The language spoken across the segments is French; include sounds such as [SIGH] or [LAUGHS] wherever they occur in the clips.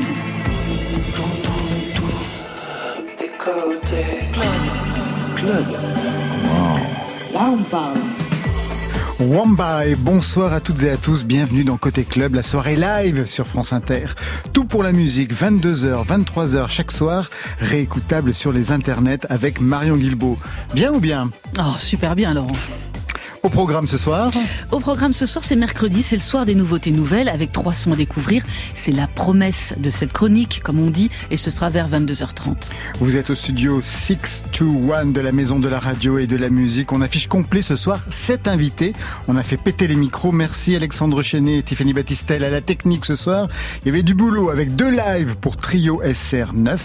tout. J'entends tout. Des côtés. Club. Club. Wow. Là on parle. Wamba et bonsoir à toutes et à tous, bienvenue dans Côté Club, la soirée live sur France Inter. Tout pour la musique, 22h, 23h chaque soir, réécoutable sur les internets avec Marion Guilbeault. Bien ou bien? Oh, super bien Laurent. Au programme ce soir? Au programme ce soir, c'est mercredi, c'est le soir des nouveautés nouvelles avec trois sons à découvrir. C'est la promesse de cette chronique, comme on dit, et ce sera vers 22h30. Vous êtes au studio 621 de la Maison de la Radio et de la Musique. On affiche complet ce soir, sept invités. On a fait péter les micros. Merci Alexandre Chenet et Tiffany Battistel à la technique ce soir. Il y avait du boulot avec deux lives pour Trio SR9,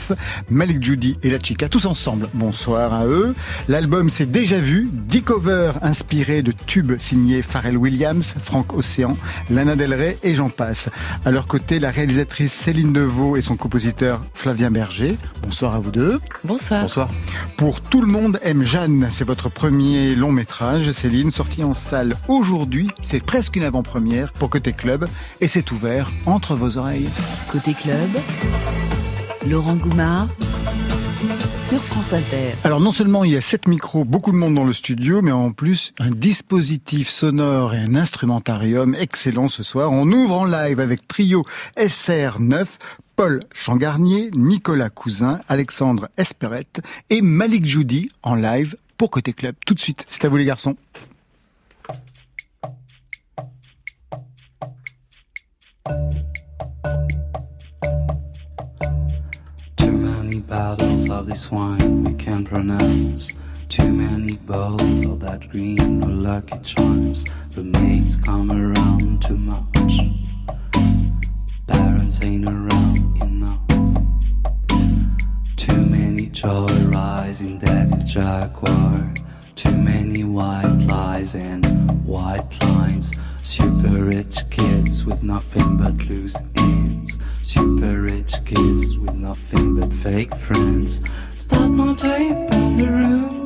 Malik Judy et La Chica, tous ensemble. Bonsoir à eux. L'album c'est déjà vu, 10 covers inspirés de tubes signés Pharrell Williams, Franck Océan, Lana Del Rey et j'en passe. À leur côté, la réalisatrice Céline Deveau et son compositeur Flavien Berger. Bonsoir à vous deux. Bonsoir. Bonsoir. Pour Tout le monde aime Jeanne, c'est votre premier long métrage, Céline, sorti en salle aujourd'hui. C'est presque une avant-première pour Côté Club et c'est ouvert entre vos oreilles. Côté Club, Laurent Goumard sur France Inter. Alors non seulement il y a sept micros, beaucoup de monde dans le studio, mais en plus un dispositif sonore et un instrumentarium excellent ce soir. On ouvre en live avec trio SR9, Paul Changarnier, Nicolas Cousin, Alexandre Esperette et Malik Judy en live pour Côté Club. Tout de suite, c'est à vous les garçons. Of this wine we can pronounce. Too many bowls of that green or lucky charms. The maids come around too much. Parents ain't around enough. Too many joyrides in daddy's jaguar. Too many white lies and white lines. Super rich kids with nothing but loose ends. Super rich kids with nothing but fake friends. Start my tape on the roof.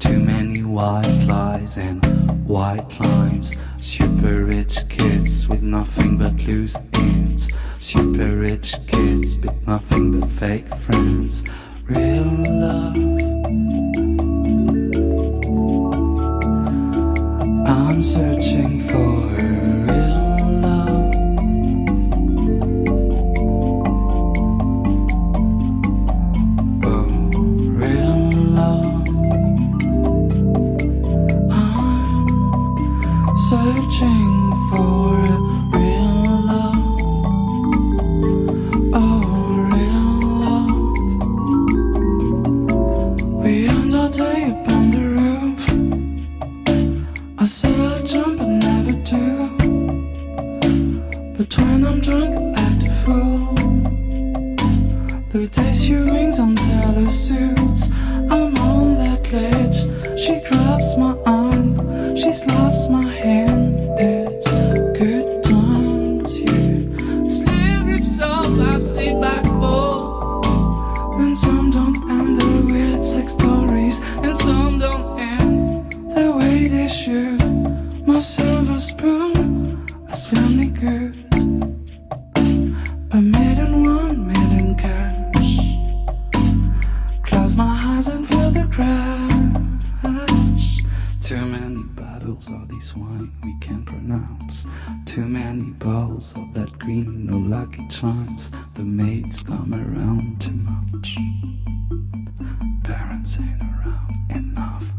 Too many white lies and white lines. Super rich kids with nothing but loose ends. Super rich kids with nothing but fake friends. Real love. I'm searching for real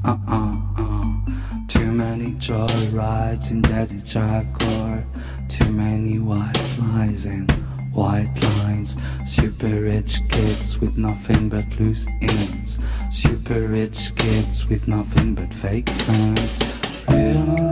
Uh uh uh. Too many joy rides in Daddy Jaguar. Too many white flies and white lines. Super rich kids with nothing but loose ends. Super rich kids with nothing but fake friends.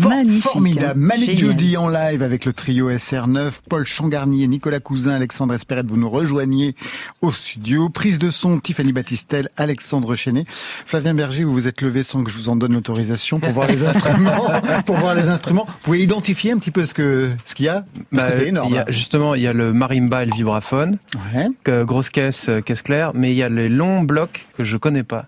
For- magnifique, formidable. hein. Malik en live avec le trio SR9, Paul Changarnier, Nicolas Cousin, Alexandre Espérette, vous nous rejoignez au studio. Prise de son, Tiffany Battistel, Alexandre Chenet. Flavien Berger, vous vous êtes levé sans que je vous en donne l'autorisation pour voir les [LAUGHS] instruments. pour voir les instruments. Vous pouvez identifier un petit peu ce que ce qu'il y a Parce Bah, que c'est énorme. y a- justement, il y a le marimba et le vibraphone, Ouais. que- grosse caisse, euh, caisse claire, mais il y a les longs blocs que je connais pas.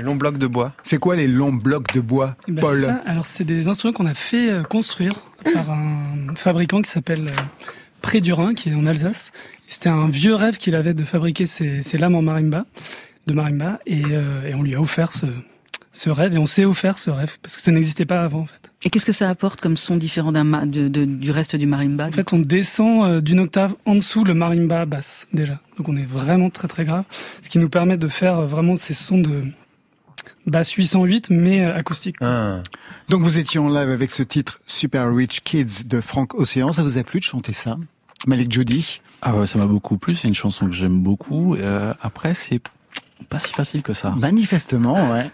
Les longs blocs de bois. C'est quoi les longs blocs de bois, Eh ben, Paul ça, alors c'est des instruments qu'on a fait euh, construire par un fabricant qui s'appelle euh, Pré du Rhin, qui est en Alsace. C'était un vieux rêve qu'il avait de fabriquer ces, ces lames en marimba, de marimba, et, euh, et on lui a offert ce, ce rêve, et on s'est offert ce rêve parce que ça n'existait pas avant en fait. Et qu'est-ce que ça apporte comme son différent d'un ma- de- de- du reste du marimba En fait, on descend d'une octave en dessous le marimba basse déjà, donc on est vraiment très très grave, ce qui nous permet de faire vraiment ces sons de basse 808 mais euh, acoustique. Ah. Donc vous étiez en live avec ce titre Super Rich Kids de Franck Océan. Ça vous a plu de chanter ça? Malik Judy Ah ouais, ça m'a beaucoup plu. C'est une chanson que j'aime beaucoup. Euh, après, c'est pas si facile que ça. Manifestement, ouais.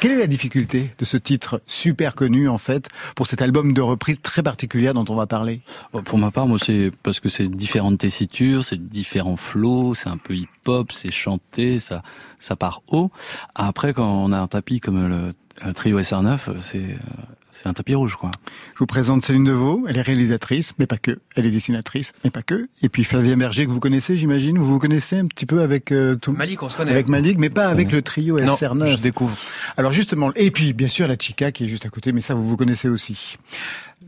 Quelle est la difficulté de ce titre super connu en fait pour cet album de reprise très particulière dont on va parler? Pour ma part, moi, c'est parce que c'est différentes tessitures, c'est différents flows, c'est un peu hip-hop, c'est chanté, ça, ça part haut. Après, quand on a un tapis comme le, le trio SR9, c'est, euh, c'est un tapis rouge, quoi. Je vous présente Céline Deveau, elle est réalisatrice, mais pas que. Elle est dessinatrice, mais pas que. Et puis Flavien Berger que vous connaissez, j'imagine. Vous vous connaissez un petit peu avec euh, tout Malik, on se connaît. avec Malik, mais pas avec le trio non, SR9. je découvre. Alors justement, et puis bien sûr la chica qui est juste à côté, mais ça vous vous connaissez aussi.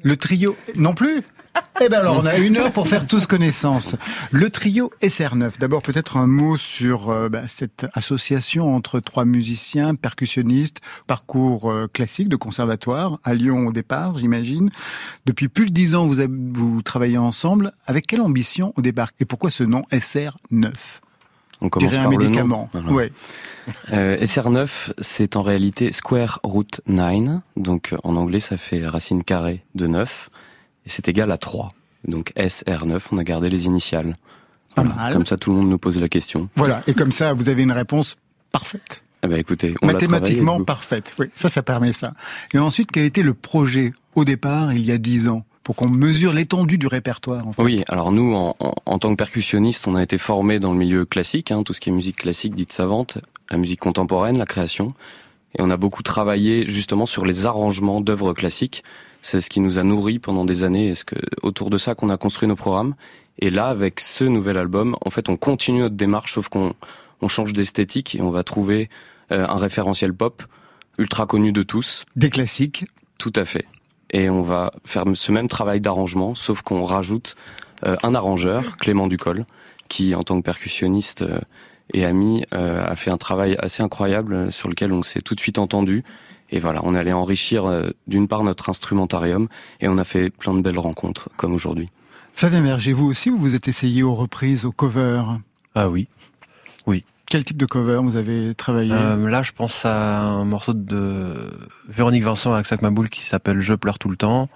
Le trio, non plus [LAUGHS] Eh ben alors on a une heure pour faire tous connaissance. Le trio SR9. D'abord peut-être un mot sur euh, bah, cette association entre trois musiciens, percussionnistes, parcours euh, classique de conservatoire à Lyon au départ, j'imagine. Depuis plus de dix ans vous avez- vous travaillez ensemble. Avec quelle ambition au départ Et pourquoi ce nom SR9 On commence dirais un par le nom. médicament. Voilà. Ouais. Euh, SR9, c'est en réalité Square Root 9. Donc en anglais, ça fait racine carrée de 9. Et c'est égal à 3. Donc SR9, on a gardé les initiales. Pas Voilà. mal. Comme ça, tout le monde nous pose la question. Voilà. Et comme ça, vous avez une réponse parfaite. Eh ben, écoutez, on mathématiquement parfaite. Oui, ça, ça permet ça. Et ensuite, quel était le projet au départ, il y a dix ans, pour qu'on mesure l'étendue du répertoire en fait? Oui, alors nous, en, en- en tant que percussionniste, on a été formés dans le milieu classique, hein, tout ce qui est musique classique dite savante, la musique contemporaine, la création. Et on a beaucoup travaillé justement sur les arrangements d'œuvres classiques. C'est ce qui nous a nourris pendant des années et ce que, autour de ça qu'on a construit nos programmes. Et là, avec ce nouvel album, en fait, on continue notre démarche, sauf qu'on on change d'esthétique et on va trouver euh, un référentiel pop ultra connu de tous. Des classiques. Tout à fait. Et on va faire ce même travail d'arrangement, sauf qu'on rajoute euh, un arrangeur, Clément Ducol, qui, en tant que percussionniste euh, et ami, euh, a fait un travail assez incroyable euh, sur lequel on s'est tout de suite entendu. Et voilà, on allait enrichir euh, d'une part notre instrumentarium et on a fait plein de belles rencontres, comme aujourd'hui. Flavien Berger, vous aussi, vous vous êtes essayé aux reprises, aux covers. Ah oui. Quel type de cover vous avez travaillé? Euh, là, je pense à un morceau de Véronique Vincent avec Sac Maboul qui s'appelle Je pleure tout le temps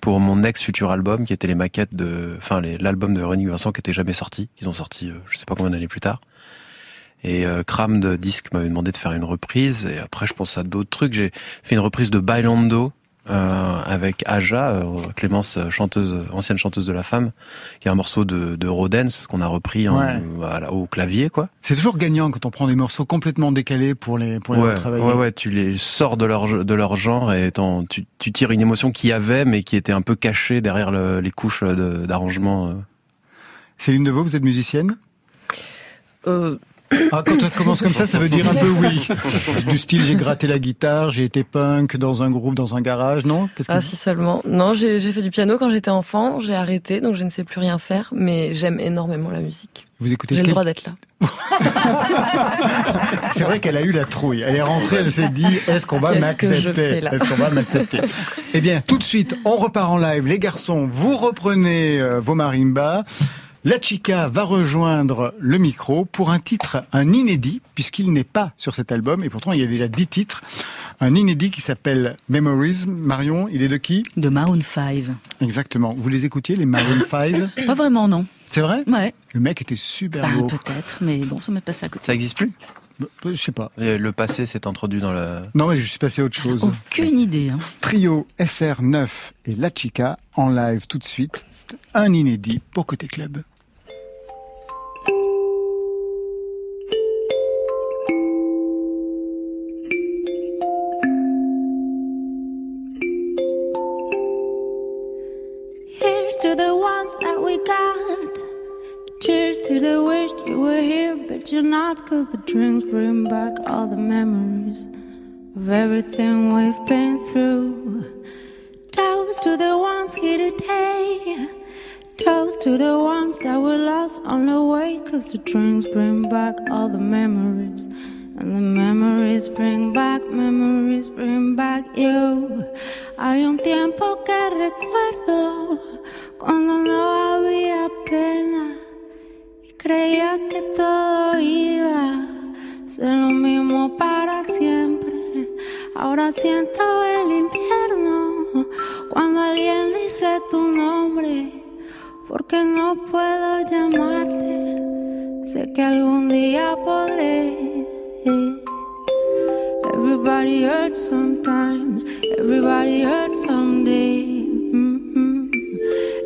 pour mon ex futur album qui était les maquettes de, enfin l'album de Véronique Vincent qui était jamais sorti, qu'ils ont sorti, euh, je sais pas combien d'années plus tard. Et euh, Cram de disque m'avait demandé de faire une reprise et après je pense à d'autres trucs. J'ai fait une reprise de Bailando euh, avec Aja, euh, Clémence, chanteuse, ancienne chanteuse de la femme, qui est un morceau de, de Rodens qu'on a repris en, Ouais. voilà, au clavier, quoi. C'est toujours gagnant quand on prend des morceaux complètement décalés pour les pour les Ouais, retravailler. ouais, ouais, tu les sors de leur de leur genre et tu, tu tires une émotion qu'il y avait, mais qui était un peu cachée derrière le- les couches d'arrangement. euh. Céline Deveau, vous êtes musicienne? Euh, ah, Quand on commence comme ça, ça veut dire un peu oui. Du style, j'ai gratté la guitare, j'ai été punk dans un groupe, dans un garage, non? Que- ah, si seulement. Non, j'ai j'ai fait du piano quand j'étais enfant, j'ai arrêté, donc je ne sais plus rien faire, mais j'aime énormément la musique. Vous écoutez J'ai le droit d'être là. [LAUGHS] C'est vrai qu'elle a eu la trouille. Elle est rentrée, elle s'est dit est-ce qu'on va m'accepter? Est-ce qu'on va m'accepter? Eh bien, tout de suite, on repart en live. Les garçons, vous reprenez euh, vos marimbas. La chica va rejoindre le micro pour un titre, un inédit, puisqu'il n'est pas sur cet album, et pourtant il y a déjà dix titres. Un inédit qui s'appelle Memories. Marion, il est de qui? De Maroon 5. Exactement. Vous les écoutiez, les Maroon 5 [LAUGHS] Pas vraiment, non. C'est vrai? Ouais. Le mec était super Bah, beau. peut-être, mais bon, ça m'est passé à côté. Ça existe plus? Bah, Je sais pas. Et Le passé s'est introduit dans le. Non, mais je suis passé à autre chose. Aucune idée. Hein. Trio SR9 et La Chica en live tout de suite. Un inédit pour Côté Club. To the ones that we got. Cheers to the wish you were here, but you're not. Cause the drinks bring back all the memories of everything we've been through. Toast to the ones here today. Toast to the ones that were lost on the way. Cause the drinks bring back all the memories. And the memories bring back, memories bring back you. Hay un tiempo que recuerdo cuando no había pena y creía que todo iba a ser lo mismo para siempre. Ahora siento el infierno cuando alguien dice tu nombre porque no puedo llamarte. Sé que algún día podré. Everybody hurts sometimes, everybody hurts someday. Mhm.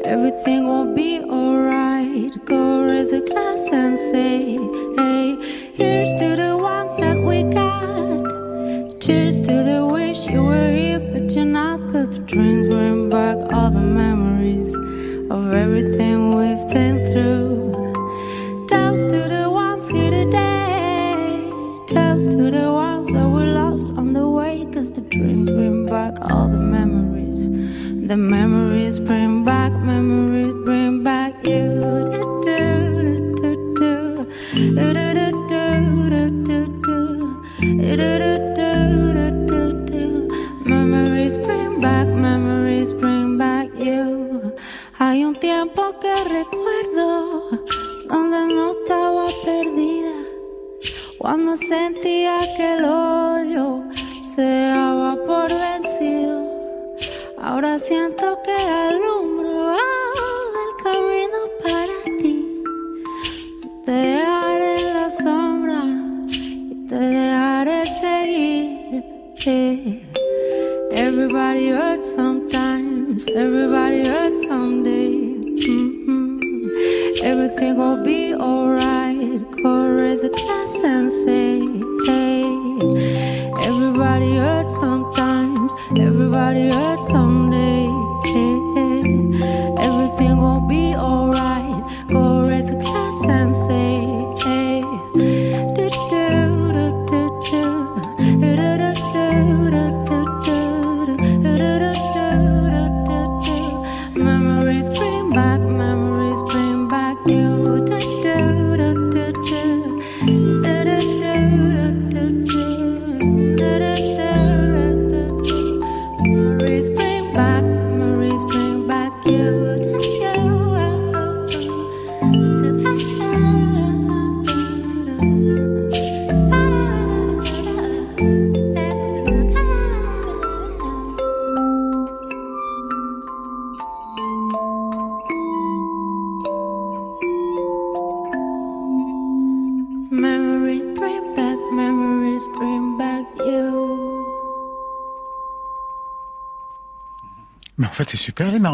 Everything will be alright. Go raise a glass and say, Hey, here's to the ones that we got. Cheers to the wish you were here, but you're not. Cause the drinks bring back all the memories of everything drinks bring back all the memories. The memories bring back, memories bring back you. Memories bring back, memories bring back you. Hay un tiempo que recuerdo donde no estaba perdida. Cuando sentía que odio se daba por vencido. Ahora siento que alumbro el camino para ti. Te dejaré en la sombra y te dejaré seguir. Everybody hurts sometimes, everybody hurts someday. Mhm. Everything will be alright. Go raise a glass and say, hey. Everybody hurts sometimes, everybody hurts someday.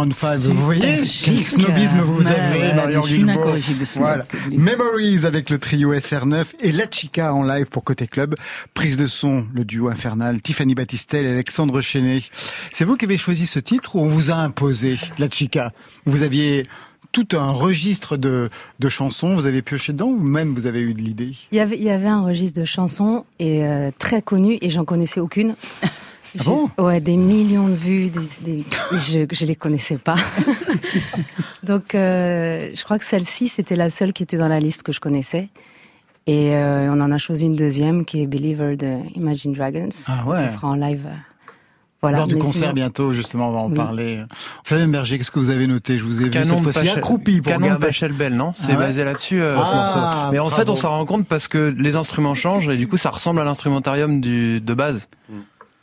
Vous voyez quel snobisme vous avez, Marion Guilbault. Voilà. Memories avec le trio SR9 et La Chica en live pour Côté Club. Prise de son, le duo infernal, Tiffany Battistel et Alexandre Chenet. C'est vous qui avez choisi ce titre ou on vous a imposé La Chica? Vous aviez tout un registre de, de, chansons. Vous avez pioché dedans ou même vous avez eu de l'idée? Il, y avait, un registre de chansons et euh, très connu et j'en connaissais aucune. Ah bon? Ouais, des millions de vues, des, des- je, je les connaissais pas. [LAUGHS] Donc, euh, je crois que celle-ci, c'était la seule qui était dans la liste que je connaissais. Et euh, on en a choisi une deuxième qui est Believer de Imagine Dragons. Ah ouais. On fera en live. euh, Voilà. Lors du concert sinon- bientôt, justement, on va en Oui. parler. Flavien Berger, qu'est-ce que vous avez noté? Je vous ai vu Canon cette de fois-ci accroupi pour Canon de regarder. Pachelbel, non? C'est Ah ouais basé là-dessus, euh, ce Ah, morceau. Mais en fait, on s'en rend compte parce que les instruments changent et du coup, ça ressemble à l'instrumentarium de base.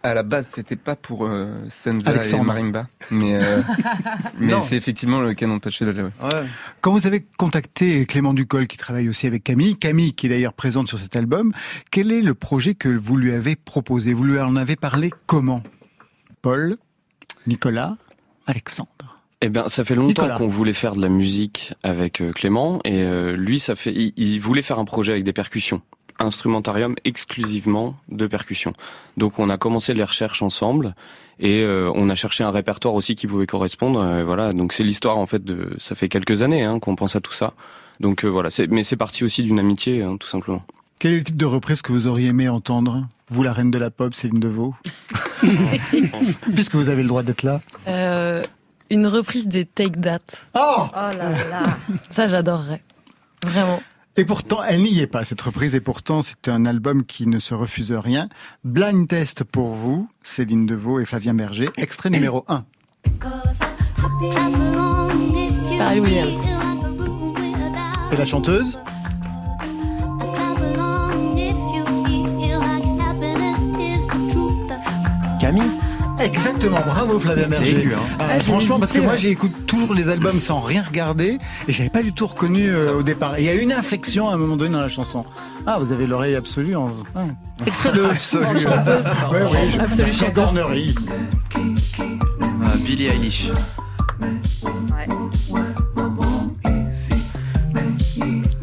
À la base, c'était pas pour euh, Senza Alexandre. et Marimba, mais, euh, [LAUGHS] mais c'est effectivement le canon de ouais. Ouais. Quand vous avez contacté Clément Ducol, qui travaille aussi avec Camille, Camille qui est d'ailleurs présente sur cet album, quel est le projet que vous lui avez proposé? Vous lui en avez parlé comment? Paul, Nicolas, Alexandre? Eh bien, ça fait longtemps qu'on voulait faire de la musique avec euh, Clément et euh, lui, ça fait, il, il voulait faire un projet avec des percussions, instrumentarium exclusivement de percussions. Donc, on a commencé les recherches ensemble et euh, on a cherché un répertoire aussi qui pouvait correspondre. euh, voilà, donc c'est l'histoire en fait de, ça fait quelques années hein, qu'on pense à tout ça. Donc euh, voilà, mais c'est parti aussi d'une amitié, hein, tout simplement. Quel est le type de reprise que vous auriez aimé entendre? Vous, la reine de la pop, Céline Deveau [LAUGHS] Puisque vous avez le droit d'être là. Euh, une reprise des Take That. Oh Oh là là. Ça, j'adorerais. Vraiment. Et pourtant, elle n'y est pas, cette reprise, et pourtant, c'est un album qui ne se refuse rien. Blind Test pour vous, Céline Deveau et Flavien Berger, extrait numéro 1. Pharrell Williams. Et la chanteuse Camille Exactement, bravo Flavien Berger. aigu, hein. Ah, Ah, franchement, parce que hésité, moi ouais. j'écoute toujours les albums sans rien regarder et j'avais pas du tout reconnu euh, au départ. Il y a une inflexion à un moment donné dans la chanson. Ah, vous avez l'oreille absolue en. Ah. [LAUGHS] Extrait de. Absolue. [LAUGHS] Ouais, ouais, je... Absolue chanteuse. Ah, Billie Eilish.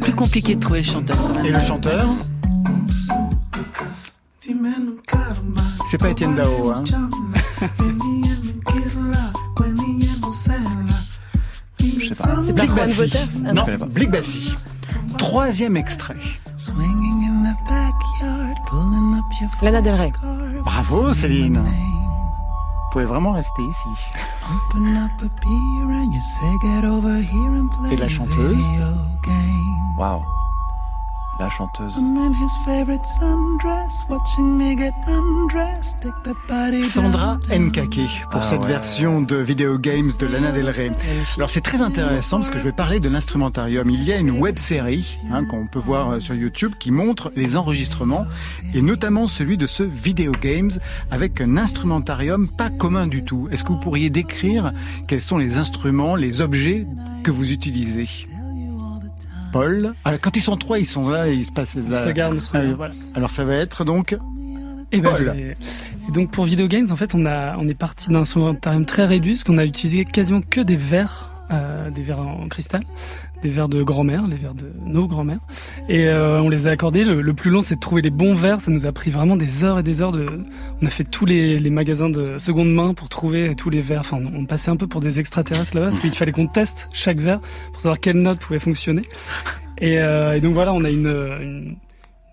Plus compliqué de trouver le chanteur quand même. Et le chanteur C'est pas Étienne Dao, hein. Je sais pas. Juan Bassi. Ah, Non. Blick Bassi. Troisième extrait. Lana Del Rey. Bravo Céline. Vous pouvez vraiment rester ici. Et la chanteuse Waouh. La chanteuse. Sandra Nkake pour Ah cette ouais. version de Video Games de Lana Del Rey. Alors c'est très intéressant parce que je vais parler de l'instrumentarium. Il y a une web série hein, qu'on peut voir euh, sur YouTube qui montre les enregistrements et notamment celui de ce Video Games avec un instrumentarium pas commun du tout. Est-ce que vous pourriez décrire quels sont les instruments, les objets que vous utilisez? Paul Alors quand ils sont trois, ils sont là et il se passe On là. se on se Ah, regarde. voilà. Alors ça va être donc Et, ben, Paul. et donc pour Video Games, en fait, on, a, on est parti d'un instrumentarium très réduit, parce qu'on a utilisé quasiment que des verres, euh, des verres en cristal, des verres de grand-mère, les verres de nos grand-mères. Et euh, on les a accordés. Le, plus long, c'est de trouver les bons verres. Ça nous a pris vraiment des heures et des heures. De... On a fait tous les, magasins de seconde main pour trouver tous les verres. Enfin, on passait un peu pour des extraterrestres là-bas, parce qu'il fallait qu'on teste chaque verre pour savoir quelle note pouvait fonctionner. Et, euh, donc voilà, on a une,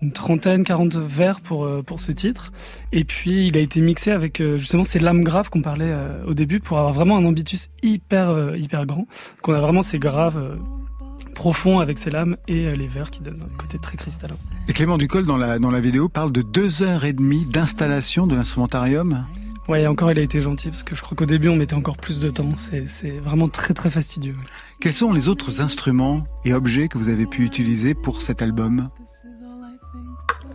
une, trentaine, 40 vers pour, euh, pour ce titre. Et puis il a été mixé avec justement ces lames graves qu'on parlait au début pour avoir vraiment un ambitus hyper, hyper grand. Qu'on a vraiment ces graves profonds avec ces lames et euh, les vers qui donnent un côté très cristallin. Et Clément Ducol, dans la, dans la vidéo, parle de deux heures et demie d'installation de l'instrumentarium. Ouais, et encore il a été gentil parce que je crois qu'au début on mettait encore plus de temps. C'est, vraiment très très fastidieux. Quels sont les autres instruments et objets que vous avez pu utiliser pour cet album?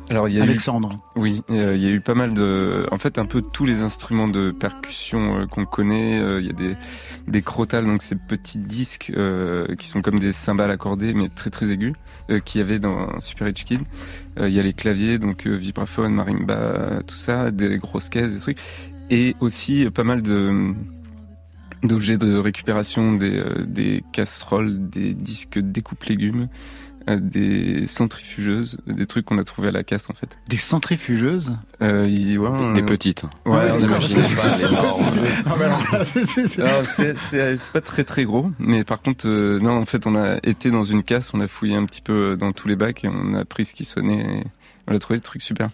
Alors il y a eu Alexandre. Oui, euh, il y a eu pas mal de, en fait, un peu tous les instruments de percussion euh, qu'on connaît. Euh, Il y a des des crotales, donc ces petits disques euh, qui sont comme des cymbales accordées, mais très très aigus, euh, qu'il y avait dans Super Rich Kid. Euh, Il y a les claviers, donc euh, vibraphone, marimba, tout ça, des grosses caisses, des trucs, et aussi euh, pas mal de d'objets de récupération, des, euh, des casseroles, des disques découpe légumes, des centrifugeuses, des trucs qu'on a trouvé à la casse en fait. Des centrifugeuses Euh, ils- ouais, on- Des petites. Ouais, on imagine pas, c'est pas très très gros, mais par contre, euh, non, en fait, on a été dans une casse, on a fouillé un petit peu dans tous les bacs et on a pris ce qui sonnait. Et on a trouvé des trucs super.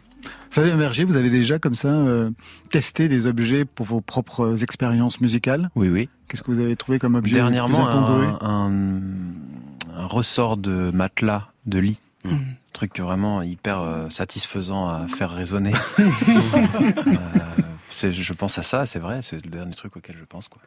Flavien Berger, vous avez déjà comme ça euh, testé des objets pour vos propres expériences musicales? Oui, oui. Qu'est-ce que vous avez trouvé comme objet Dernièrement, un, un- un ressort de matelas de lit. Mm. Truc vraiment hyper euh, satisfaisant à faire résonner. [LAUGHS] Euh, je pense à ça, c'est vrai, c'est le dernier truc auquel je pense. Quoi.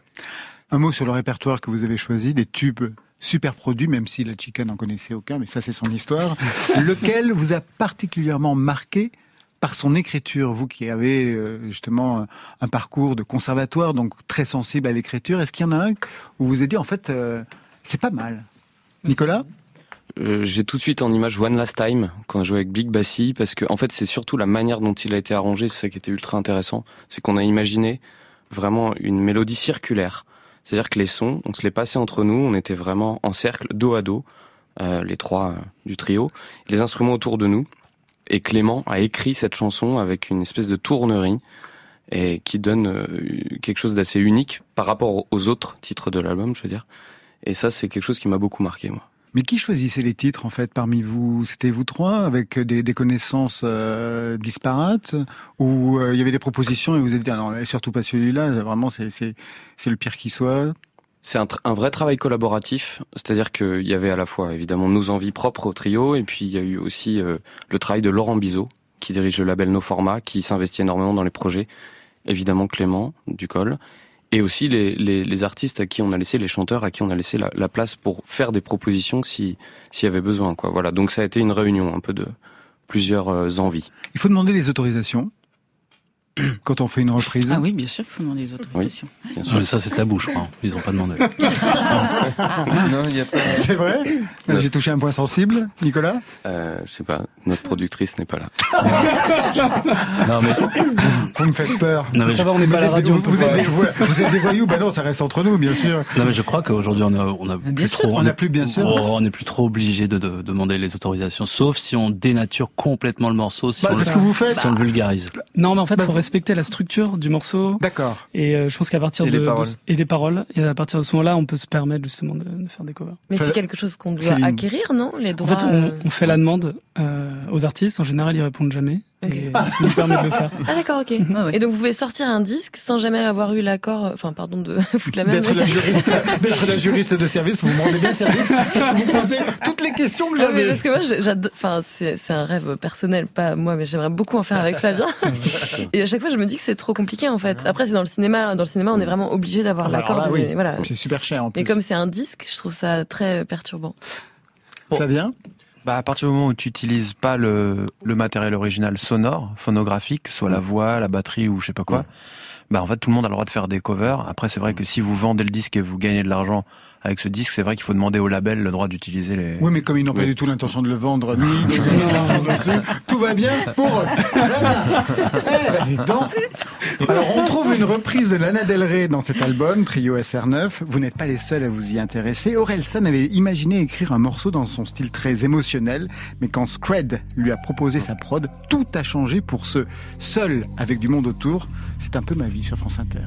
Un mot sur le répertoire que vous avez choisi, des tubes super produits, même si la chica n'en connaissait aucun, mais ça c'est son histoire. [LAUGHS] Lequel vous a particulièrement marqué par son écriture, vous qui avez euh, justement un parcours de conservatoire, donc très sensible à l'écriture, est-ce qu'il y en a un où vous vous êtes dit en fait euh, c'est pas mal? Nicolas? Euh, J'ai tout de suite en image One Last Time quand on joué avec Big Bassi parce que en fait c'est surtout la manière dont il a été arrangé, c'est ça qui était ultra intéressant, c'est qu'on a imaginé vraiment une mélodie circulaire. C'est-à-dire que les sons, on se les passait entre nous, on était vraiment en cercle, dos à dos, euh, les trois euh, du trio, les instruments autour de nous. Et Clément a écrit cette chanson avec une espèce de tournerie et qui donne euh, quelque chose d'assez unique par rapport aux autres titres de l'album, je veux dire. Et ça, c'est quelque chose qui m'a beaucoup marqué, moi. Mais qui choisissait les titres en fait parmi vous? C'était vous trois avec des, connaissances euh, disparates? Ou euh, il y avait des propositions et vous êtes dit ah non surtout pas celui-là vraiment c'est c'est c'est le pire qui soit? C'est un, un vrai travail collaboratif, c'est-à-dire qu'il y avait à la fois évidemment nos envies propres au trio, et puis il y a eu aussi euh, le travail de Laurent Bizot, qui dirige le label No Format, qui s'investit énormément dans les projets, évidemment Clément Ducol, et aussi les, les, les artistes à qui on a laissé, les chanteurs à qui on a laissé la, la place pour faire des propositions si s'il y avait besoin. Quoi. Voilà, donc ça a été une réunion un peu de plusieurs euh, envies. Il faut demander les autorisations [CLEARS THROAT] quand on fait une reprise. Ah oui, bien sûr qu'il faut demander les autorisations. Bien Non, mais ça, c'est tabou, je crois. Ils ont pas demandé. [LAUGHS] pas. C'est vrai? J'ai touché un point sensible, Nicolas? Euh, je sais pas, notre productrice n'est pas là. [LAUGHS] non, mais, Vous me faites peur. non, mais Ça je, va, on est Vous pas à la êtes, radio. vous, on vous êtes des, vous êtes des voyous Bah non, ça reste entre nous, bien sûr. non, mais je crois qu'aujourd'hui, on a, on a Bien plus sûr, trop. on a plus, bien sûr. Oh, on n'est plus trop obligé de, de demander les autorisations, sauf si on dénature complètement le morceau, si, Bah, on, c'est le, ce que vous faites. si on le vulgarise. Non, mais en fait, il faut respecter la structure du morceau. D'accord. Et euh, je pense qu'à partir Et de, et des paroles, et à partir de ce moment-là, on peut se permettre justement de, de faire des covers. Mais c'est quelque chose qu'on doit acquérir, non Les En droits. fait, on, euh, on fait la demande euh, aux artistes. En général, ils répondent jamais. Ok. Et ça nous permet de le faire. Ah d'accord, ok. Ouais. Et donc vous pouvez sortir un disque sans jamais avoir eu l'accord. Enfin, pardon de [LAUGHS] foutre la. D'être la juriste, d'être la juriste de service, vous me rendez bien service? Parce que vous posez toutes les questions que Ah, j'avais. parce que moi, j'adore. Enfin, c'est c'est un rêve personnel, pas moi, mais j'aimerais beaucoup en faire avec Flavien. [LAUGHS] [LAUGHS] Et à chaque fois, je me dis que c'est trop compliqué en fait. Après, c'est dans le cinéma. Dans le cinéma, on est vraiment obligé d'avoir Ah bah l'accord. oui. Voilà. C'est super cher en plus. Mais comme c'est un disque, je trouve ça très perturbant. Flavien? Bah, à partir du moment où tu utilises pas le, le matériel original sonore, phonographique, soit la voix, la batterie ou je sais pas quoi, Ouais. bah en fait tout le monde a le droit de faire des covers. Après c'est vrai que si vous vendez le disque et vous gagnez de l'argent avec ce disque, c'est vrai qu'il faut demander au label le droit d'utiliser les. Oui, mais comme ils n'ont pas Oui. du tout l'intention de le vendre, ni de dessus, tout va bien pour eux. Bien. Eh donc. Alors, on trouve une reprise de Lana Del Rey dans cet album, Trio SR9. Vous n'êtes pas les seuls à vous y intéresser. Aurel San avait imaginé écrire un morceau dans son style très émotionnel, mais quand Scred lui a proposé sa prod, tout a changé pour ce seul avec du monde autour. C'est un peu ma vie sur France Inter.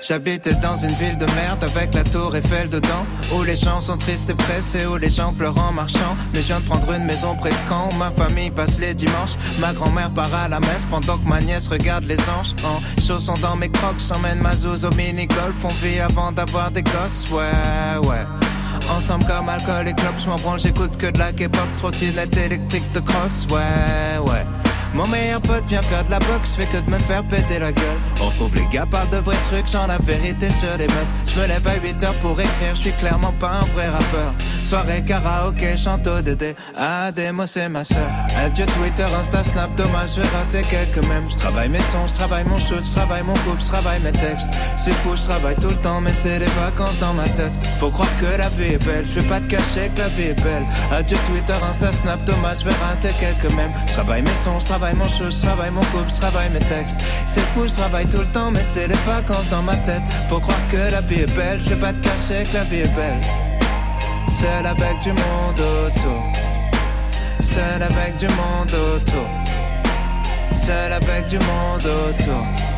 J'habitais dans une ville de merde avec la tour Eiffel dedans Où les gens sont tristes et pressés, où les gens pleurent en marchant. Mais je viens de prendre une maison près de Caen où ma famille passe les dimanches. Ma grand-mère part à la messe pendant que ma nièce regarde les anges. En chaussons dans mes crocs, j'emmène ma zouze au mini-golf. On vit avant d'avoir des gosses, ouais, ouais. Ensemble comme alcool et clopes, je m'en branle, j'écoute que de la K-pop, trottinette électrique de cross, ouais, ouais Mon meilleur pote vient faire de la boxe, fait que de me faire péter la gueule. On trouve les gars parlent de vrais trucs, sans la vérité sur les meufs. Je me lève à 8 heures pour écrire, je suis clairement pas un vrai rappeur. Soirée karaoké, chante au Dédé. Moi c'est ma soeur. Adieu Twitter, Insta, Snap, dommage, je vais rater quelques mèmes. Je travaille mes sons, je travaille mon shoot, je travaille mon couple, je travaille mes textes. C'est fou, je travaille tout le temps, mais c'est les vacances dans ma tête. Faut croire que la vie est belle, je vais pas te cacher que la vie est belle. Adieu Twitter, Insta, Snap, dommage, je vais rater quelques mèmes. Je travaille mes sons, je travaille mon shoot, je travaille mon couple, je travaille mes textes. C'est fou, je travaille tout le temps, mais c'est les vacances dans ma tête. Faut croire que la vie est belle, je vais pas te cacher que la vie est belle. Seul avec du monde autour. Seul avec du monde autour. Seul avec du monde autour.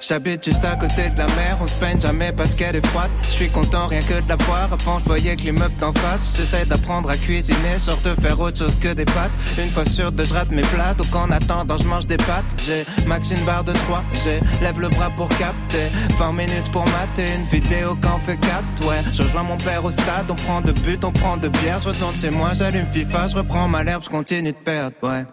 J'habite juste à côté de la mer, on se peine jamais parce qu'elle est froide. Je suis content rien que de la boire, avant je voyais que l'immeuble d'en face. J'essaie d'apprendre à cuisiner, genre de faire autre chose que des pâtes. Une fois sur deux, je rate mes plats, donc en attendant, je mange des pâtes. J'ai max une barre de 3, j'ai lève le bras pour capter. 20 minutes pour mater une vidéo quand fait 4, ouais. Je rejoins mon père au stade, on prend de but, on prend de bière. Je retourne chez moi, j'allume FIFA, je reprends ma l'herbe, je continue de perdre, ouais.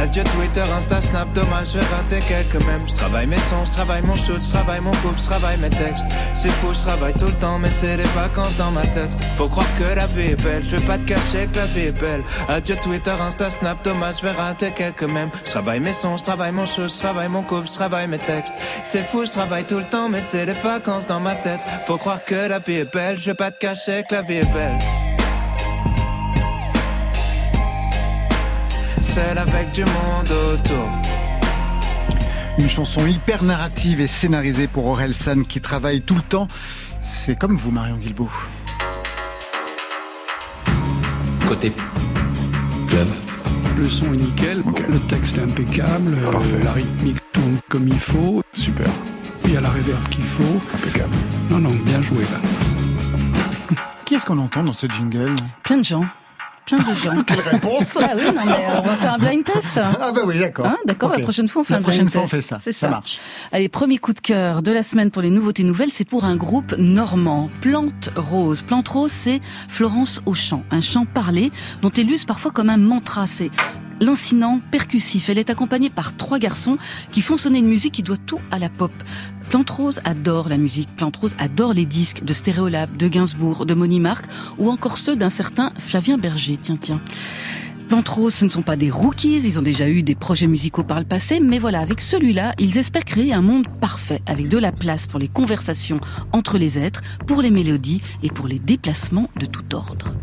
Adieu Twitter, Insta, Snap, dommage, je vais rater quelques mèmes. Je travaille mes sons, je travaille mon shoot, je travaille mon couple, je travaille mes textes. C'est fou, je travaille tout le temps, mais c'est les vacances dans ma tête. Faut croire que la vie est belle, je vais pas te cacher que la vie est belle. Adieu Twitter, Insta, Snap, dommage, je vais rater quelques mèmes. Je travaille mes sons, je travaille mon shoot, je travaille mon couple, je travaille mes textes. C'est fou, je travaille tout le temps, mais c'est les vacances dans ma tête. Faut croire que la vie est belle, je vais pas te cacher que la vie est belle. Seul avec du monde autour. Une chanson hyper narrative et scénarisée pour Aurel San qui travaille tout le temps. C'est comme vous, Marion Guilbault. Côté club. Le son est nickel, le texte est impeccable, euh, la rythmique tourne comme il faut. Super. Il y a la réverb qu'il faut. Impeccable. Non, non, bien joué là. Qui est-ce qu'on entend dans ce jingle? Plein de gens. Plein de gens. [LAUGHS] Quelle réponse Ah oui, non, mais euh, on va faire un blind test. Ah bah oui, d'accord. Hein, d'accord, la prochaine fois on fait La un prochaine blind fois, on test. fait ça. C'est Ça ça. marche. Allez, premier coup de cœur de la semaine pour les nouveautés nouvelles, c'est pour un groupe normand, Plante Rose. Plante Rose, c'est Florence Auchan, un chant parlé dont elle use parfois comme un mantra. C'est lancinant, percussif. Elle est accompagnée par trois garçons qui font sonner une musique qui doit tout à la pop. Plante Rose adore la musique. Plante Rose adore les disques de Stéréolab, de Gainsbourg, de Moni Mark ou encore ceux d'un certain Flavien Berger. Tiens, tiens. Plante Rose, ce ne sont pas des rookies, ils ont déjà eu des projets musicaux par le passé, mais voilà, avec celui-là, ils espèrent créer un monde parfait, avec de la place pour les conversations entre les êtres, pour les mélodies et pour les déplacements de tout ordre.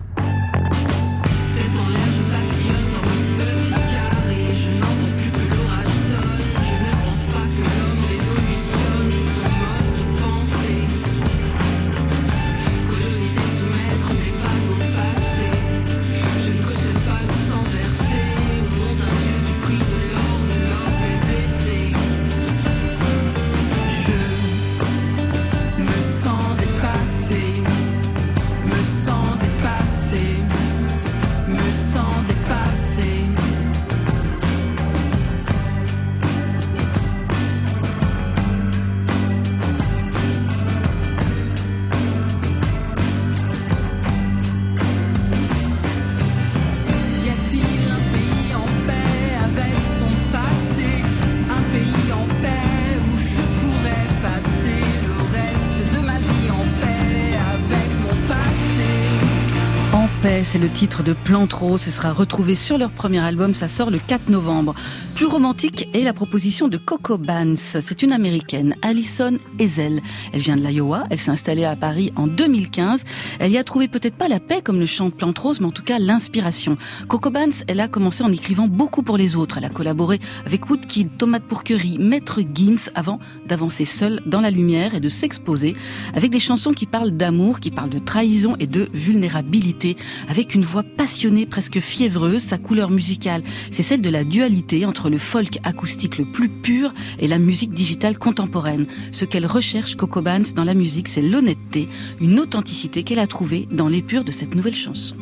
Le titre de Plante Rose. Ce sera retrouvé sur leur premier album. Ça sort le 4 novembre. Plus romantique est la proposition de Coco Bans. C'est une américaine, Alison Ezel. Elle vient de l'Iowa. Elle s'est installée à Paris en 2015. Elle y a trouvé peut-être pas la paix comme le chante Plante Rose, mais en tout cas l'inspiration. Coco Bans, elle a commencé en écrivant beaucoup pour les autres. Elle a collaboré avec Woodkid, Tomate Pourquerie, Maître Gims avant d'avancer seule dans la lumière et de s'exposer avec des chansons qui parlent d'amour, qui parlent de trahison et de vulnérabilité, avec une voix passionnée, presque fiévreuse. Sa couleur musicale, c'est celle de la dualité entre le folk acoustique le plus pur et la musique digitale contemporaine. Ce qu'elle recherche, Coco Bans, dans la musique, c'est l'honnêteté, une authenticité qu'elle a trouvée dans l'épure de cette nouvelle chanson.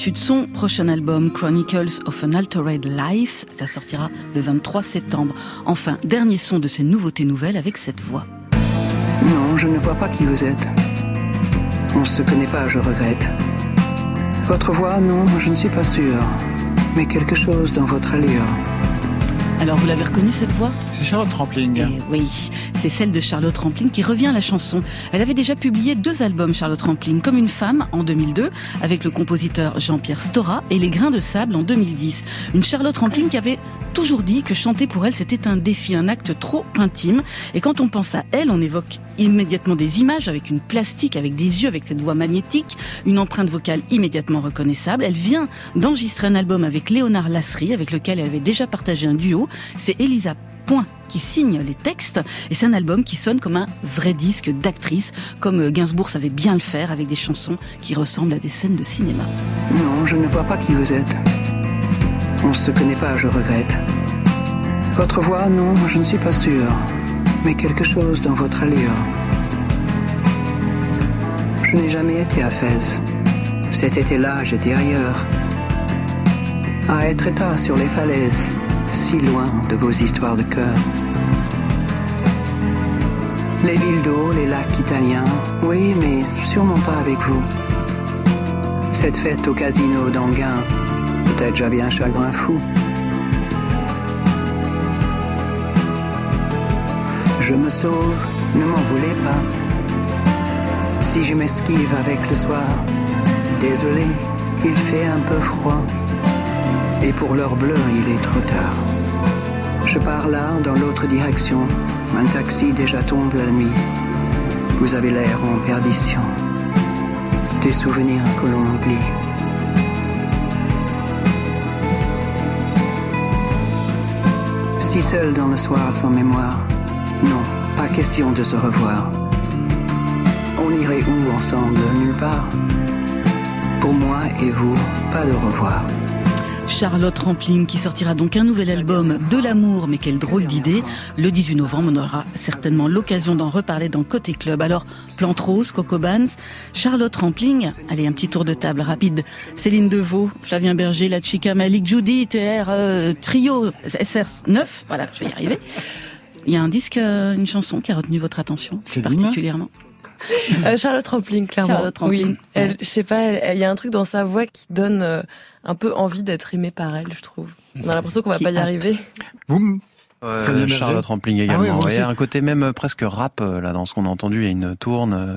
Issu de son prochain album Chronicles of an Altered Life. Ça sortira le 23 septembre. Enfin, dernier son de ces nouveautés nouvelles avec cette voix. Non, je ne vois pas qui vous êtes. On ne se connaît pas, je regrette. Votre voix, non, je ne suis pas sûr. Mais quelque chose dans votre allure. Alors, vous l'avez reconnue cette voix? C'est Charlotte Trampling. Eh oui, c'est celle de Charlotte Rampling qui revient à la chanson. Elle avait déjà publié deux albums, Charlotte Rampling, comme une femme en 2002, avec le compositeur Jean-Pierre Stora, et Les Grains de Sable en 2010. Une Charlotte Rampling qui avait toujours dit que chanter pour elle c'était un défi, un acte trop intime. Et quand on pense à elle, on évoque immédiatement des images avec une plastique, avec des yeux, avec cette voix magnétique, une empreinte vocale immédiatement reconnaissable. Elle vient d'enregistrer un album avec Léonard Lasserie, avec lequel elle avait déjà partagé un duo. C'est Elisa Qui signe les textes et c'est un album qui sonne comme un vrai disque d'actrice, comme Gainsbourg savait bien le faire avec des chansons qui ressemblent à des scènes de cinéma. Non, je ne vois pas qui vous êtes. On ne se connaît pas, je regrette. Votre voix, non, je ne suis pas sûr. Mais quelque chose dans votre allure. Je n'ai jamais été à Fès. Cet été-là, j'étais ailleurs. À être état sur les falaises, si loin de vos histoires de cœur. Les villes d'eau, les lacs italiens, oui, mais sûrement pas avec vous. Cette fête au casino d'Anguin, peut-être j'avais un chagrin fou. Je me sauve, ne m'en voulez pas. Si je m'esquive avec le soir, désolé, il fait un peu froid. Et pour l'heure bleue, il est trop tard. Je pars là, dans l'autre direction. Un taxi déjà tombe la nuit. Vous avez l'air en perdition. Des souvenirs que l'on oublie. Si seul dans le soir sans mémoire, non, pas question de se revoir. On irait où ensemble Nulle part? Pour moi et vous, pas de revoir. Charlotte Rampling qui sortira donc un nouvel album de l'amour, mais quelle drôle d'idée. Le 18 novembre, on aura certainement l'occasion d'en reparler dans Côté Club. Alors, Plante Rose, Coco Bands, Charlotte Rampling, allez, un petit tour de table rapide. Céline Deveau, Flavien Berger, La Chica, Malik, Judy, TR, euh, Trio, SR9, voilà, je vais y arriver. Il y a un disque, euh, une chanson qui a retenu votre attention particulièrement euh, Charlotte Rampling, clairement. Charlotte Rampling. Oui. Elle, je sais pas, il y a un truc dans sa voix qui donne euh, un peu envie d'être aimée par elle, je trouve. On a l'impression qu'on va Qui pas y hâte. arriver. Euh, Berger Charlotte Rampling Ah également. vous il y a un côté même euh, presque rap euh, là dans ce qu'on a entendu. Il y a une tourne euh,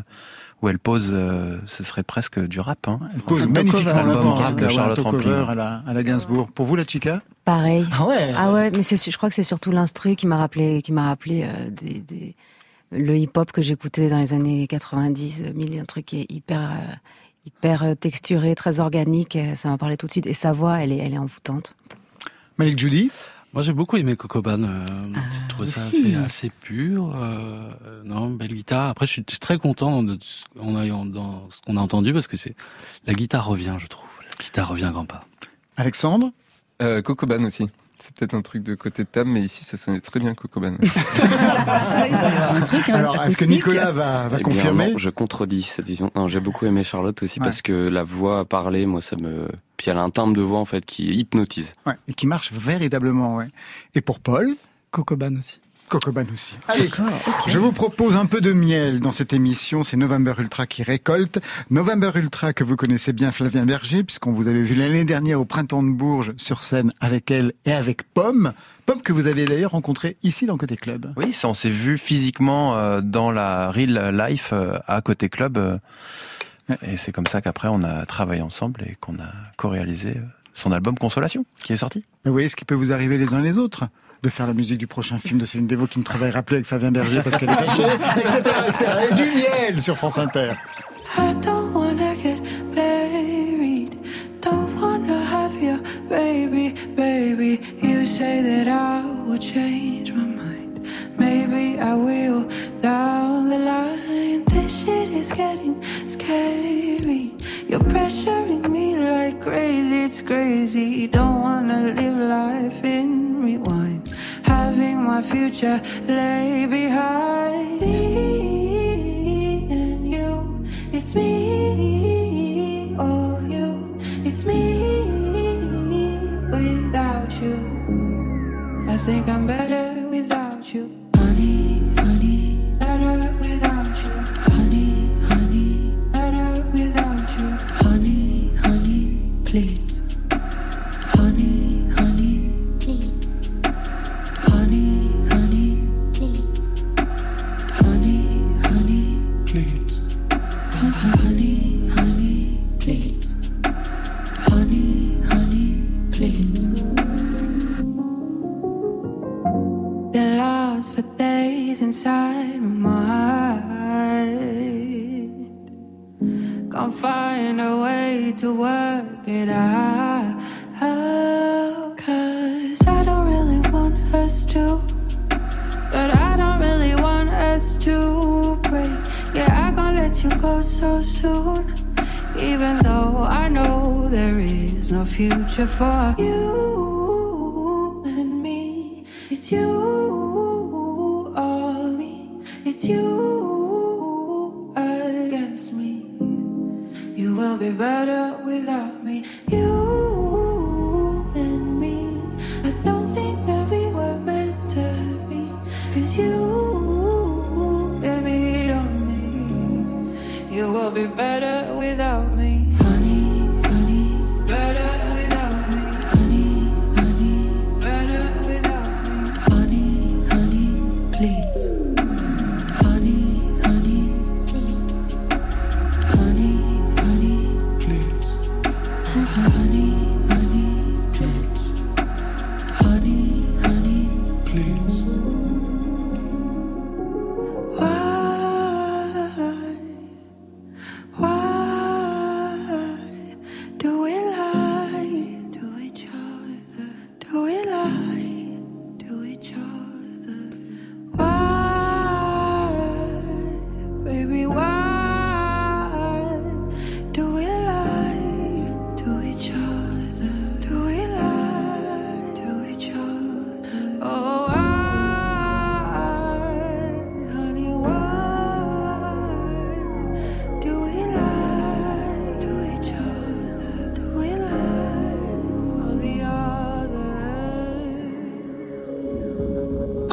où elle pose. euh, ce serait presque du rap. Hein. Elle pose Un magnifiquement cover. le temps, Album rap de Charlotte Rampling. à la, à la Gainsbourg. Pour vous, la chica? Pareil. Ah ouais Ah ouais, mais c'est, je crois que c'est surtout l'instru qui m'a rappelé, qui m'a rappelé euh, des, des- le hip-hop que j'écoutais dans les années 90, 1000, un truc qui est hyper, euh, hyper euh, texturé, très organique. Ça m'a parlé tout de suite. Et sa voix, elle est, elle est envoûtante. Malik Judy Moi, j'ai beaucoup aimé Cocoban. Euh, j'ai trouvé ça aussi. assez, assez pur. Euh, non, belle guitare. Après, je suis très content de ce qu'on a, dans ce qu'on a entendu parce que c'est la guitare revient, je trouve. La guitare revient à grands pas. Alexandre? Euh, Cocoban aussi. C'est peut-être un truc de côté de table, mais ici, ça sonnait très bien Cocoban. [LAUGHS] un truc, hein, Alors, est-ce que. Nicolas va, va Eh bien, confirmer non, Je contredis cette vision. Non, j'ai beaucoup aimé Charlotte aussi Ouais. parce que la voix parler, moi, ça me. Puis elle a un timbre de voix en fait qui hypnotise. Ouais, Et qui marche véritablement, ouais. Et pour Paul Cocoban aussi. Cocoban aussi. Allez, D'accord, ok. je vous propose un peu de miel dans cette émission. C'est November Ultra qui récolte. November Ultra que vous connaissez bien, Flavien Berger, puisqu'on vous avait vu l'année dernière au Printemps de Bourges sur scène avec elle et avec Pomme. Pomme que vous avez d'ailleurs rencontrée ici dans Côté Club. Oui, ça, on s'est vu physiquement euh, dans la Real Life euh, à côté club. euh, et c'est comme ça qu'après on a travaillé ensemble et qu'on a co-réalisé son album Consolation qui est sorti. Mais vous voyez ce qui peut vous arriver les uns les autres de faire la musique du prochain film de Céline Deveau qui ne travaillera plus avec Fabien Berger parce qu'elle est fâchée, [LAUGHS] etc., etc. Et du miel sur France Inter. I don't wanna get buried. Don't wanna have your baby, baby. You say that I will change my mind. Maybe I will down the line. This shit is getting scary. You're pressuring me like crazy, it's crazy. Don't wanna live life in rewind. Having my future lay behind me and you. It's me or you. It's me without you. I think I'm better. Inside my mind. Can't find a way to work it out. Cause I don't really want us to. But I don't really want us to break. Yeah, I can't let you go so soon. Even though I know there is no future for you and me. It's you better without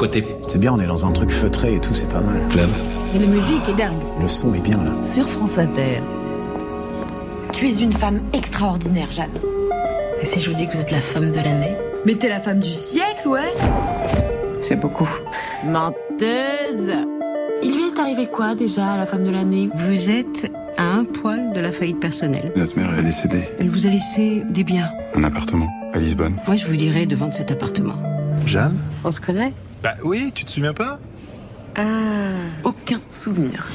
Côté C'est bien, on est dans un truc feutré et tout, c'est pas mal. club. Et la musique est dingue. Le son est bien là. Sur France Inter. Tu es une femme extraordinaire, Jeanne. Et si je vous dis que vous êtes la femme de l'année? Mais t'es la femme du siècle, ouais C'est beaucoup. Menteuse Il lui est arrivé quoi déjà à la femme de l'année? Vous êtes à un poil de la faillite personnelle. Notre mère est décédée. Elle vous a laissé des biens. Un appartement à Lisbonne. Moi, je vous dirais de vendre cet appartement. Jeanne? On se connaît? Bah oui, tu te souviens pas? Ah, aucun souvenir.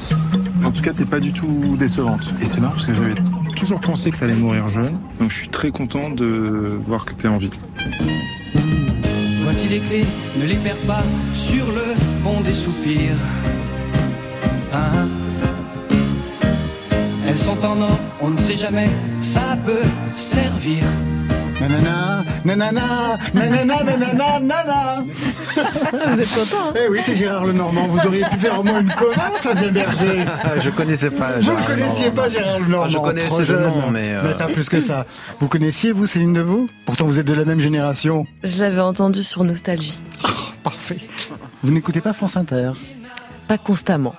En tout cas, t'es pas du tout décevante. Et c'est marrant parce que j'avais toujours pensé que t'allais mourir jeune. Donc je suis très content de voir que t'es en vie. Voici les clés, ne les perds pas sur le pont des soupirs. Hein Elles sont en or, on ne sait jamais, ça peut servir. Nanana, nanana, nanana, nanana, nanana. Vous êtes content, hein Eh oui, c'est Gérard Lenormand. Vous auriez pu faire au moins une chorale, Flavien Berger. je connaissais pas. Vous Gérard ne connaissiez pas Gérard Lenormand Ah, je connaissais le jeune. nom, mais, euh, pas plus que ça. Vous connaissiez, vous, Céline Deveau Pourtant, vous êtes de la même génération. Je l'avais entendu sur Nostalgie. Parfait. Vous n'écoutez pas France Inter? Pas constamment.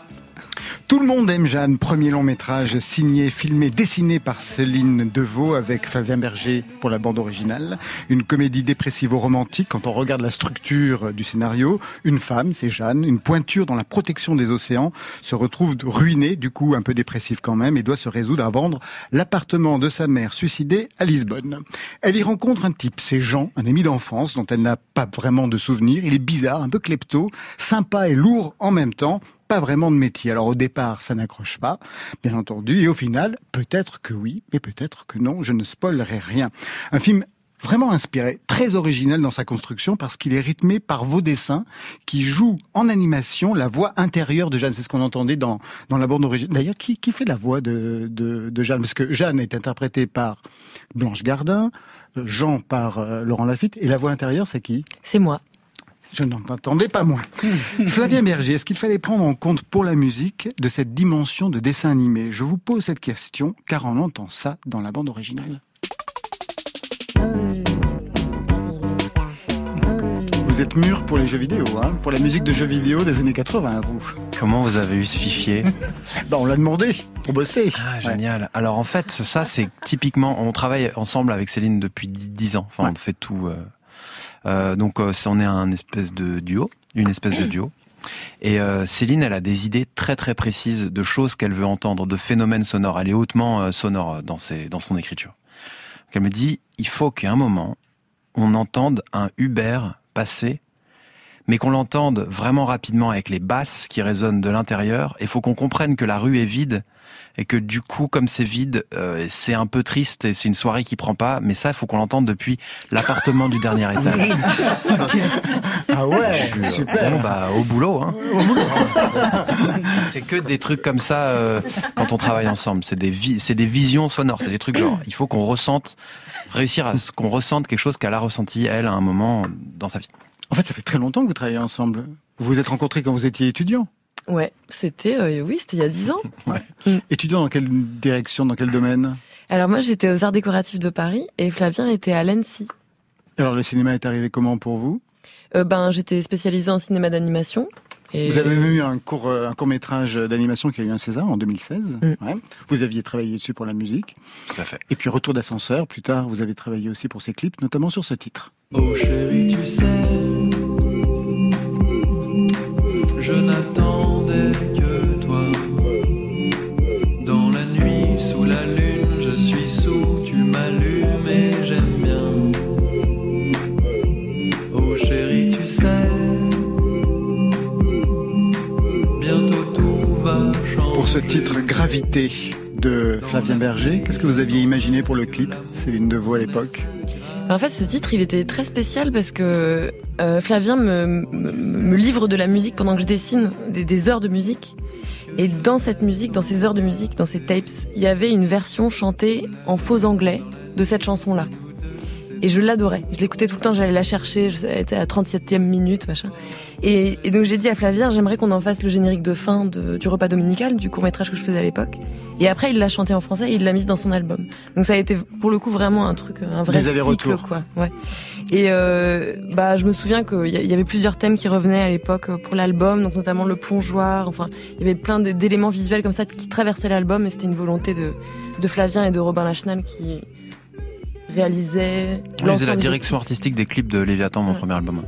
Tout le monde aime Jeanne, premier long métrage signé, filmé, dessiné par Céline Deveau avec Flavien Berger pour la bande originale. Une comédie dépressivo-romantique quand on regarde la structure du scénario. Une femme, c'est Jeanne, une pointure dans la protection des océans, se retrouve ruinée, du coup un peu dépressive quand même, et doit se résoudre à vendre l'appartement de sa mère suicidée à Lisbonne. Elle y rencontre un type, c'est Jean, un ami d'enfance dont elle n'a pas vraiment de souvenir. Il est bizarre, un peu klepto, sympa et lourd en même temps pas vraiment de métier. Alors au départ, ça n'accroche pas, bien entendu, et au final, peut-être que oui, mais peut-être que non, je ne spoilerai rien. Un film vraiment inspiré, très original dans sa construction parce qu'il est rythmé par vos dessins qui jouent en animation la voix intérieure de Jeanne. C'est ce qu'on entendait dans, dans la bande originale. D'ailleurs, qui, qui fait la voix de, de, de Jeanne? Parce que Jeanne est interprétée par Blanche Gardin, euh, Jean par euh, Laurent Lafitte, et la voix intérieure, c'est qui? C'est moi. Je n'en attendais pas moins. [LAUGHS] Flavien Berger, est-ce qu'il fallait prendre en compte pour la musique de cette dimension de dessin animé? Je vous pose cette question car on entend ça dans la bande originale. Vous êtes mûr pour les jeux vidéo, hein pour la musique de jeux vidéo des années 80, vous. Comment vous avez eu ce fichier? [LAUGHS] Bah, on l'a demandé pour bosser. Ah, génial. Alors en fait, ça c'est typiquement, on travaille ensemble avec Céline depuis 10 ans. Enfin, on fait tout. euh, donc euh, on est un espèce de duo, une espèce de duo. Et euh, Céline, elle a des idées très très précises de choses qu'elle veut entendre, de phénomènes sonores. Elle est hautement euh, sonore dans, ses, dans son écriture. Elle me dit, il faut qu'à un moment, on entende un Uber passer, mais qu'on l'entende vraiment rapidement avec les basses qui résonnent de l'intérieur. Il faut qu'on comprenne que la rue est vide et que du coup, comme c'est vide, euh, c'est un peu triste et c'est une soirée qui prend pas. Mais ça, il faut qu'on l'entende depuis l'appartement du dernier [LAUGHS] étage. Ah ouais, Je euh, super. Bon, bah, au boulot. Hein. c'est que des trucs comme ça euh, quand on travaille ensemble. C'est des, vi- c'est des visions sonores. C'est des trucs genre, il faut qu'on ressente, réussir à ce qu'on ressente quelque chose qu'elle a ressenti, elle, à un moment dans sa vie. En fait, ça fait très longtemps que vous travaillez ensemble. Vous vous êtes rencontrés quand vous étiez étudiant. Ouais, c'était euh, oui, c'était il y a 10 ans. [LAUGHS] Étudiant dans quelle direction, dans quel domaine Alors moi, j'étais aux Arts décoratifs de Paris et Flavien était à l'ENSI. Alors le cinéma est arrivé comment pour vous? Euh, ben, j'étais spécialisée en cinéma d'animation. Et Vous avez même eu un court, euh, un court métrage d'animation qui a eu un César en 2016. Ouais. Vous aviez travaillé dessus pour la musique. Tout à fait. Et puis Retour d'ascenseur, plus tard, vous avez travaillé aussi pour ses clips, notamment sur ce titre. Oh chérie, tu sais, je n'attendais que toi. Dans la nuit, sous la lune, je suis sous, tu m'allumes et j'aime bien. Oh chérie, tu sais, bientôt tout va changer. Pour ce titre Gravité de Flavien Berger, qu'est-ce que vous aviez imaginé pour le clip? Céline Deveau à l'époque En fait, ce titre, il était très spécial parce que euh, Flavien me, livre de la musique pendant que je dessine, des, des heures de musique. Et dans cette musique, dans ces heures de musique, dans ces tapes, il y avait une version chantée en faux anglais de cette chanson-là. Et je l'adorais. Je l'écoutais tout le temps, j'allais la chercher, elle était à 37e minute, machin. Et, et donc j'ai dit à Flavien, j'aimerais qu'on en fasse le générique de fin de- du repas dominical, du court-métrage que je faisais à l'époque. Et après, il l'a chanté en français et il l'a mise dans son album. Donc ça a été pour le coup vraiment un truc, un vrai Des cycle, quoi. Ouais. Et euh, bah, je me souviens qu'il y avait plusieurs thèmes qui revenaient à l'époque pour l'album, donc notamment le plongeoir. Enfin, il y avait plein d'éléments visuels comme ça qui traversaient l'album, et c'était une volonté de, de Flavien et de Robin Lachenal qui réalisaient On faisait la direction artistique des clips de Léviathan, mon premier album.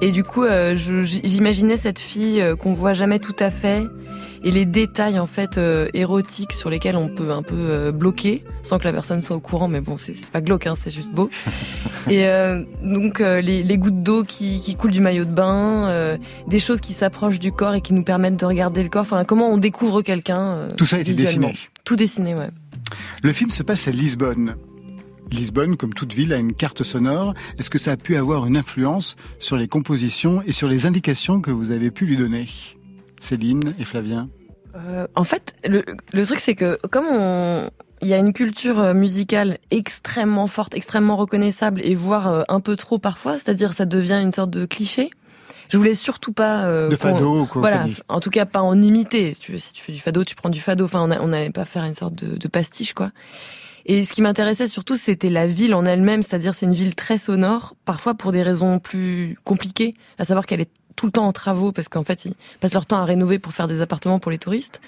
et du coup, euh, j'imaginais cette fille euh, qu'on voit jamais tout à fait et les détails en fait euh, érotiques sur lesquels on peut un peu euh, bloquer sans que la personne soit au courant. Mais bon, c'est pas glauque, hein, c'est juste beau. [LAUGHS] et euh, donc euh, les, les gouttes d'eau qui, qui coulent du maillot de bain, euh, des choses qui s'approchent du corps et qui nous permettent de regarder le corps. Enfin, comment on découvre quelqu'un. euh, Tout ça a été dessiné. Tout dessiné, ouais. Le film se passe à Lisbonne. Lisbonne, comme toute ville, a une carte sonore. Est-ce que ça a pu avoir une influence sur les compositions et sur les indications que vous avez pu lui donner? Céline et Flavien Euh, en fait, le, le truc c'est que comme on, il y a une culture euh, musicale extrêmement forte, extrêmement reconnaissable et voire euh, un peu trop parfois, c'est-à-dire ça devient une sorte de cliché. Je voulais surtout pas euh, De fado quoi, Voilà, en tout cas pas en imiter. Si tu, fais du fado, tu prends du fado. Enfin, on n'allait pas faire une sorte de, de pastiche quoi. Et ce qui m'intéressait surtout, c'était la ville en elle-même, c'est-à-dire c'est une ville très sonore, parfois pour des raisons plus compliquées, à savoir qu'elle est tout le temps en travaux parce qu'en fait ils passent leur temps à rénover pour faire des appartements pour les touristes.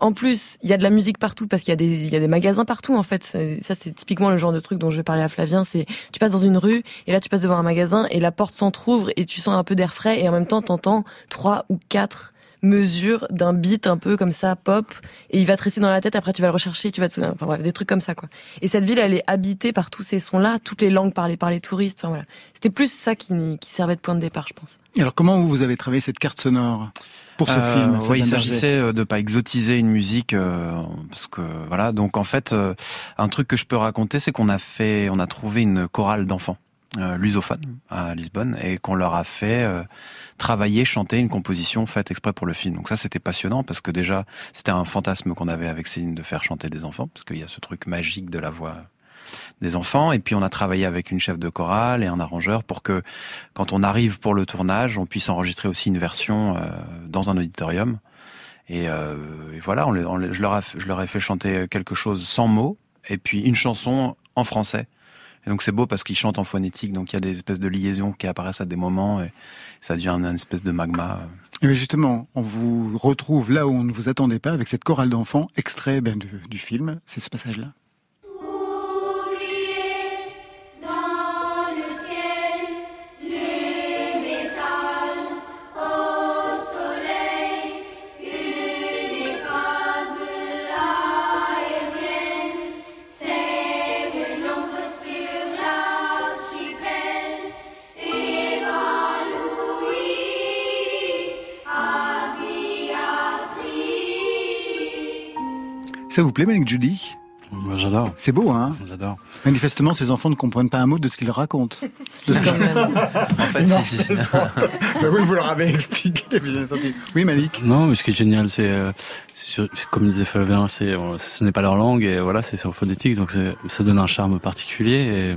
En plus, il y a de la musique partout parce qu'il y a des il y a des magasins partout en fait. Ça c'est typiquement le genre de truc dont je vais parler à Flavien. C'est tu passes dans une rue et là tu passes devant un magasin et la porte s'entrouvre et tu sens un peu d'air frais et en même temps t'entends trois ou quatre mesures d'un beat un peu comme ça pop et il va te rester dans la tête. Après tu vas le rechercher, tu vas te enfin bref des trucs comme ça quoi. Et cette ville elle est habitée par tous ces sons là, toutes les langues parlées par les touristes. Enfin voilà, c'était plus ça qui qui servait de point de départ je pense. Et Alors comment vous avez travaillé cette carte sonore pour ce Euh, film ouais, Flavien il s'agissait euh, de pas exotiser une musique euh, parce que voilà. Donc en fait, euh, un truc que je peux raconter, c'est qu'on a fait, on a trouvé une chorale d'enfants euh, lusophone à Lisbonne et qu'on leur a fait euh, travailler, chanter une composition faite exprès pour le film. Donc ça, c'était passionnant parce que déjà, c'était un fantasme qu'on avait avec Céline de faire chanter des enfants parce qu'il y a ce truc magique de la voix des enfants. Et puis on a travaillé avec une chef de chorale et un arrangeur pour que quand on arrive pour le tournage, on puisse enregistrer aussi une version euh, dans un auditorium. Et, euh, et voilà, je, leur je leur ai fait chanter quelque chose sans mots et puis une chanson en français. Et donc c'est beau parce qu'ils chantent en phonétique, donc il y a des espèces de liaisons qui apparaissent à des moments et ça devient une espèce de magma. Et justement, on vous retrouve là où on ne vous attendait pas avec cette chorale d'enfants, extrait ben, du film. C'est ce passage-là. Ça vous plaît, Malik Judy? Moi, j'adore. C'est beau, hein? J'adore. Manifestement, ces enfants ne comprennent pas un mot de ce qu'ils racontent. De ce qu'ils- En fait, Non, si, si. c'est oui, vous leur avez expliqué. Oui, Malik Non, mais ce qui est génial, c'est, euh, c'est c'est comme disait c'est, euh, ce n'est pas leur langue et voilà, c'est sur phonétique, donc c'est- ça donne un charme particulier. Et,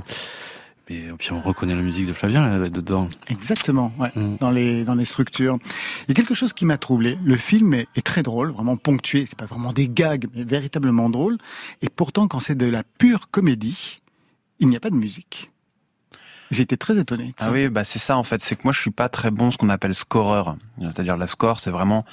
et puis on reconnaît la musique de Flavien là, dedans. Exactement, ouais, Mm. dans les dans les structures. Il y a quelque chose qui m'a troublé. Le film est, est très drôle, vraiment ponctué. C'est pas vraiment des gags, mais véritablement drôle. Et pourtant, quand c'est de la pure comédie, il n'y a pas de musique. J'ai été très étonné. Ah oui, bah c'est ça en fait. C'est que moi je suis pas très bon ce qu'on appelle scoreur. C'est-à-dire la score, c'est vraiment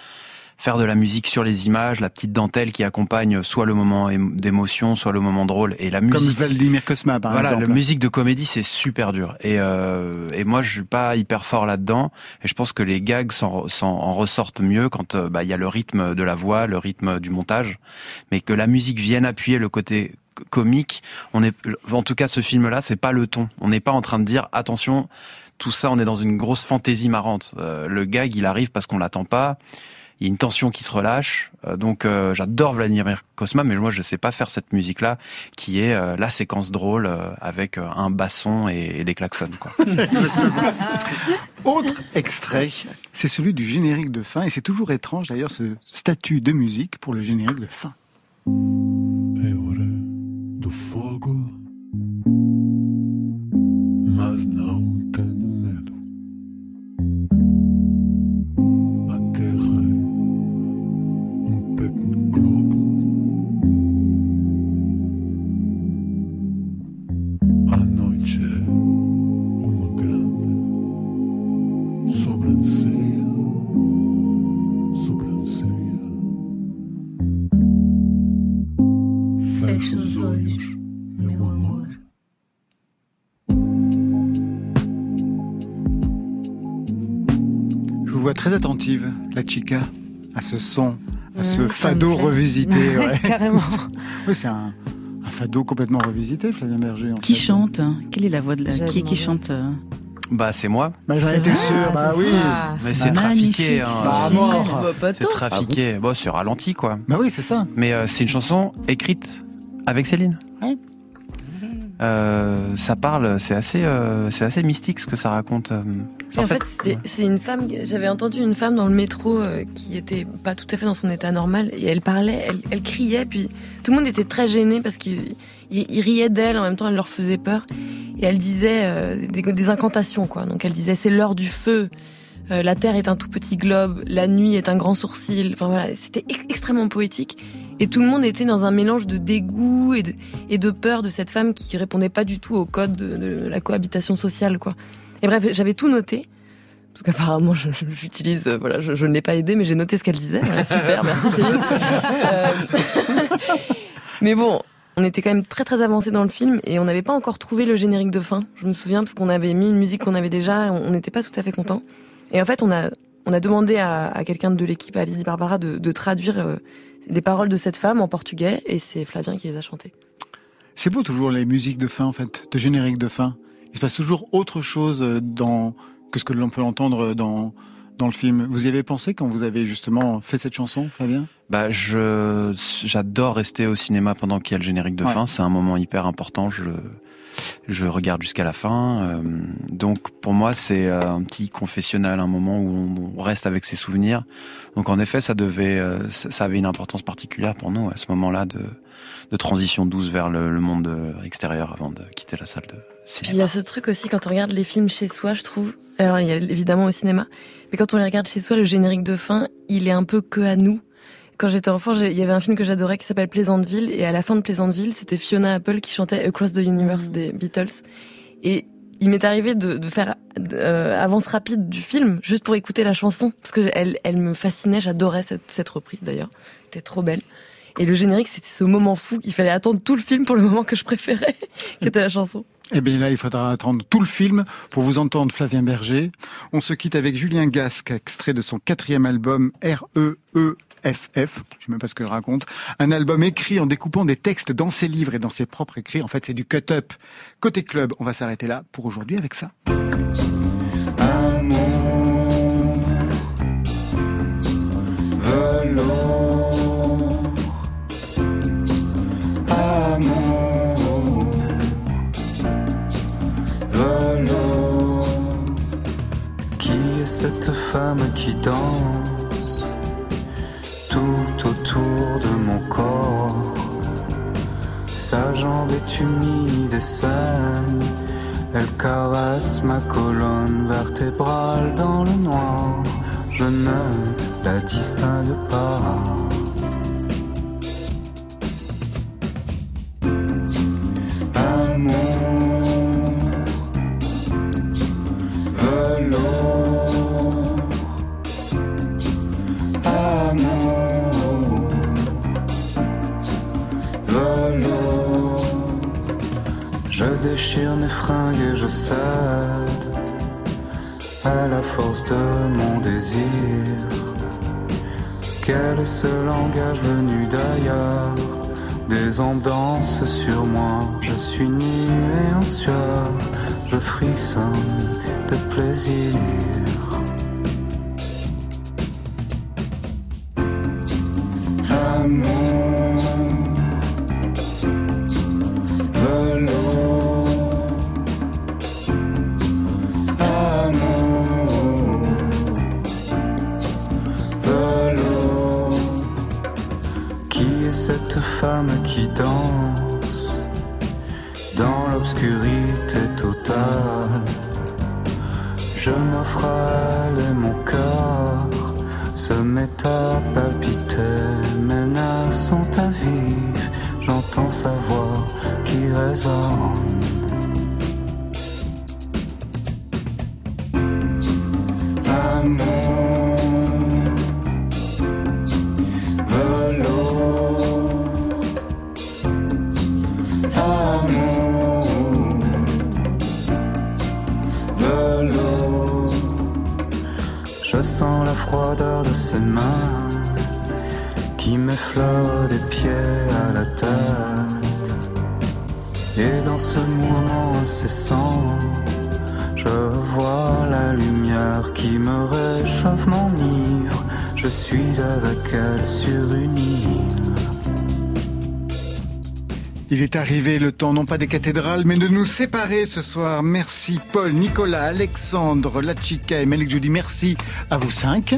faire de la musique sur les images, la petite dentelle qui accompagne soit le moment émo- d'émotion, soit le moment drôle. Et la Comme musique. Vladimir Cosma, par voilà, exemple. la musique de comédie, c'est super dur. Et, euh, et moi, je suis pas hyper fort là-dedans. Et je pense que les gags s'en, s'en- en ressortent mieux quand euh, bah, il y a le rythme de la voix, le rythme du montage. Mais que la musique vienne appuyer le côté comique, on est, en tout cas, ce film-là, c'est pas le ton. On n'est pas en train de dire, attention, tout ça, on est dans une grosse fantaisie marrante. Euh, le gag, il arrive parce qu'on l'attend pas. Il y a une tension qui se relâche. Euh, donc, euh, j'adore Vladimir Cosma, mais moi, je sais pas faire cette musique-là, qui est euh, la séquence drôle euh, avec euh, un basson et, et des klaxons. Quoi. [LAUGHS] Autre extrait, c'est celui du générique de fin, et c'est toujours étrange d'ailleurs ce statut de musique pour le générique de fin. Do fogo, vous vois très attentive, la chica, à ce son, à ce Mmh, fado revisité. [LAUGHS] ouais. Carrément. [LAUGHS] oui, c'est un, un fado complètement revisité, Flavien Berger. en Qui fait. chante Quelle est la voix de la... Qui, qui chante euh? Bah, c'est moi. Bah, j'en étais Ah, sûr, bah oui. ça. Mais c'est trafiqué. Hein. c'est Bah, mort. Bah, C'est trafiqué. Bon, c'est ralenti, quoi. Bah oui, c'est ça. Mais euh, c'est une chanson écrite avec Céline. Ouais. Euh, ça parle, c'est assez, euh, c'est assez mystique ce que ça raconte. En fait, c'était- c'est une femme. J'avais entendu une femme dans le métro euh, qui était pas tout à fait dans son état normal et elle parlait, elle, elle criait, puis tout le monde était très gêné parce qu'il il, il riait d'elle en même temps, elle leur faisait peur et elle disait euh, des, des incantations quoi. Donc elle disait c'est l'heure du feu. euh, la terre est un tout petit globe, la nuit est un grand sourcil. Enfin voilà, c'était ex- extrêmement poétique. Et tout le monde était dans un mélange de dégoût et de, et de peur de cette femme qui répondait pas du tout au code de, de la cohabitation sociale, quoi. Et bref, j'avais tout noté. Parce qu'apparemment, je- je- j'utilise, euh, voilà, je, je ne l'ai pas aidé, mais j'ai noté ce qu'elle disait. Voilà, super, merci Céline. [LAUGHS] Euh, mais bon, on était quand même très très avancé dans le film et on n'avait pas encore trouvé le générique de fin. Je me souviens parce qu'on avait mis une musique qu'on avait déjà, et on on n'était pas tout à fait content. Et en fait, on a on a demandé à, à quelqu'un de l'équipe, à Lily Barbara, de, de traduire euh, les paroles de cette femme en portugais et c'est Flavien qui les a chantées. C'est beau toujours les musiques de fin, en fait, de générique de fin. Il se passe toujours autre chose euh, dans que ce que l'on peut entendre dans dans le film. Vous y avez pensé quand vous avez justement fait cette chanson, Flavien Bah, je, j'adore rester au cinéma pendant qu'il y a le générique de Ouais. fin. C'est un moment hyper important. Je, je regarde jusqu'à la fin. Euh, donc, pour moi, c'est euh, un petit confessionnal, un moment où on reste avec ses souvenirs. Donc, en effet, ça devait, euh, ça avait une importance particulière pour nous à ce moment-là de, de transition douce vers le, le monde euh, extérieur avant de quitter la salle de Puis il y a ce truc aussi quand on regarde les films chez soi, je trouve. Alors il y a évidemment au cinéma, mais quand on les regarde chez soi, le générique de fin, il est un peu que à nous. Quand j'étais enfant, il y avait un film que j'adorais qui s'appelle Pleasantville, et à la fin de Pleasantville, c'était Fiona Apple qui chantait Across the Universe des Beatles. Et il m'est arrivé de, de faire euh, avance rapide du film juste pour écouter la chanson, parce que elle, elle me fascinait, j'adorais cette, cette reprise d'ailleurs, Elle était trop belle. Et le générique, c'était ce moment fou, il fallait attendre tout le film pour le moment que je préférais, [LAUGHS] qui était la chanson. Eh bien là, il faudra attendre tout le film pour vous entendre Flavien Berger. On se quitte avec Julien Gasque, extrait de son quatrième album R-E-E-F-F. Je sais même pas ce que je raconte. Un album écrit en découpant des textes dans ses livres et dans ses propres écrits. En fait, c'est du cut-up. Côté club, on va s'arrêter là pour aujourd'hui avec ça. velours Qui est cette femme qui danse tout autour de mon corps? Sa jambe est humide et saigne. Elle caresse ma colonne vertébrale dans le noir. Je ne la distingue pas. Déchire mes fringues et je cède à la force de mon désir. Quel est ce langage venu d'ailleurs? Des ondes dansent sur moi, je suis nu et en sueur, je frissonne de plaisir. Et dans ce mouvement incessant, je vois la lumière qui me réchauffe, m'enivre. Je suis avec elle sur une île. Il est arrivé le temps non pas des cathédrales, mais de nous séparer ce soir. Merci Paul, Nicolas, Alexandre, Lachika et Malik Judy. Merci à vous cinq.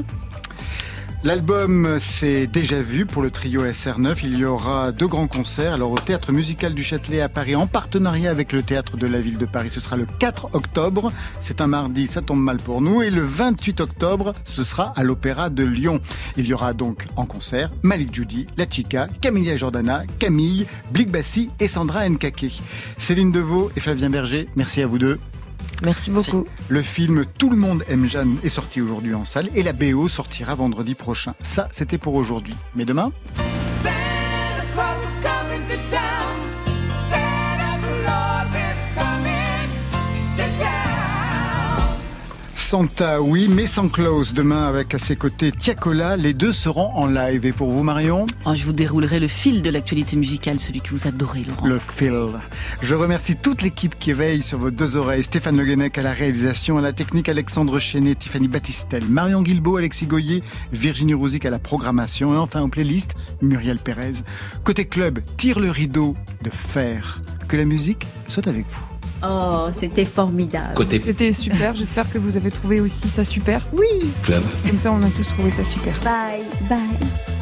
L'album c'est déjà vu pour le trio SR9. Il y aura deux grands concerts. Alors au Théâtre Musical du Châtelet à Paris en partenariat avec le Théâtre de la Ville de Paris. Ce sera le 4 octobre. C'est un mardi, ça tombe mal pour nous. Et le 28 octobre, ce sera à l'Opéra de Lyon. Il y aura donc en concert Malik Judy, La Chica, Camilla Jordana, Camille, Blick Bassi et Sandra Nkake. Céline Deveau et Flavien Berger, merci à vous deux. Merci beaucoup. Le film Tout le monde aime Jeanne est sorti aujourd'hui en salle et la BO sortira vendredi prochain. Ça, c'était pour aujourd'hui. Mais demain Santa, oui, mais sans close. Demain, avec à ses côtés Tiakola, les deux seront en live. Et pour vous, Marion Oh, je vous déroulerai le fil de l'actualité musicale, celui que vous adorez, Laurent. Le fil. Je remercie toute l'équipe qui veille sur vos deux oreilles. Stéphane Le Guenec à la réalisation, à la technique, Alexandre Chenet, Tiffany Battistel, Marion Guilbeault, Alexis Goyer, Virginie Rouzic à la programmation et enfin en playlist, Muriel Pérez. Côté club, tire le rideau de fer. Que la musique soit avec vous. Oh, c'était formidable. C'était super, j'espère que vous avez trouvé aussi ça super. Oui. Club. Comme ça, on a tous trouvé ça super. Bye, bye.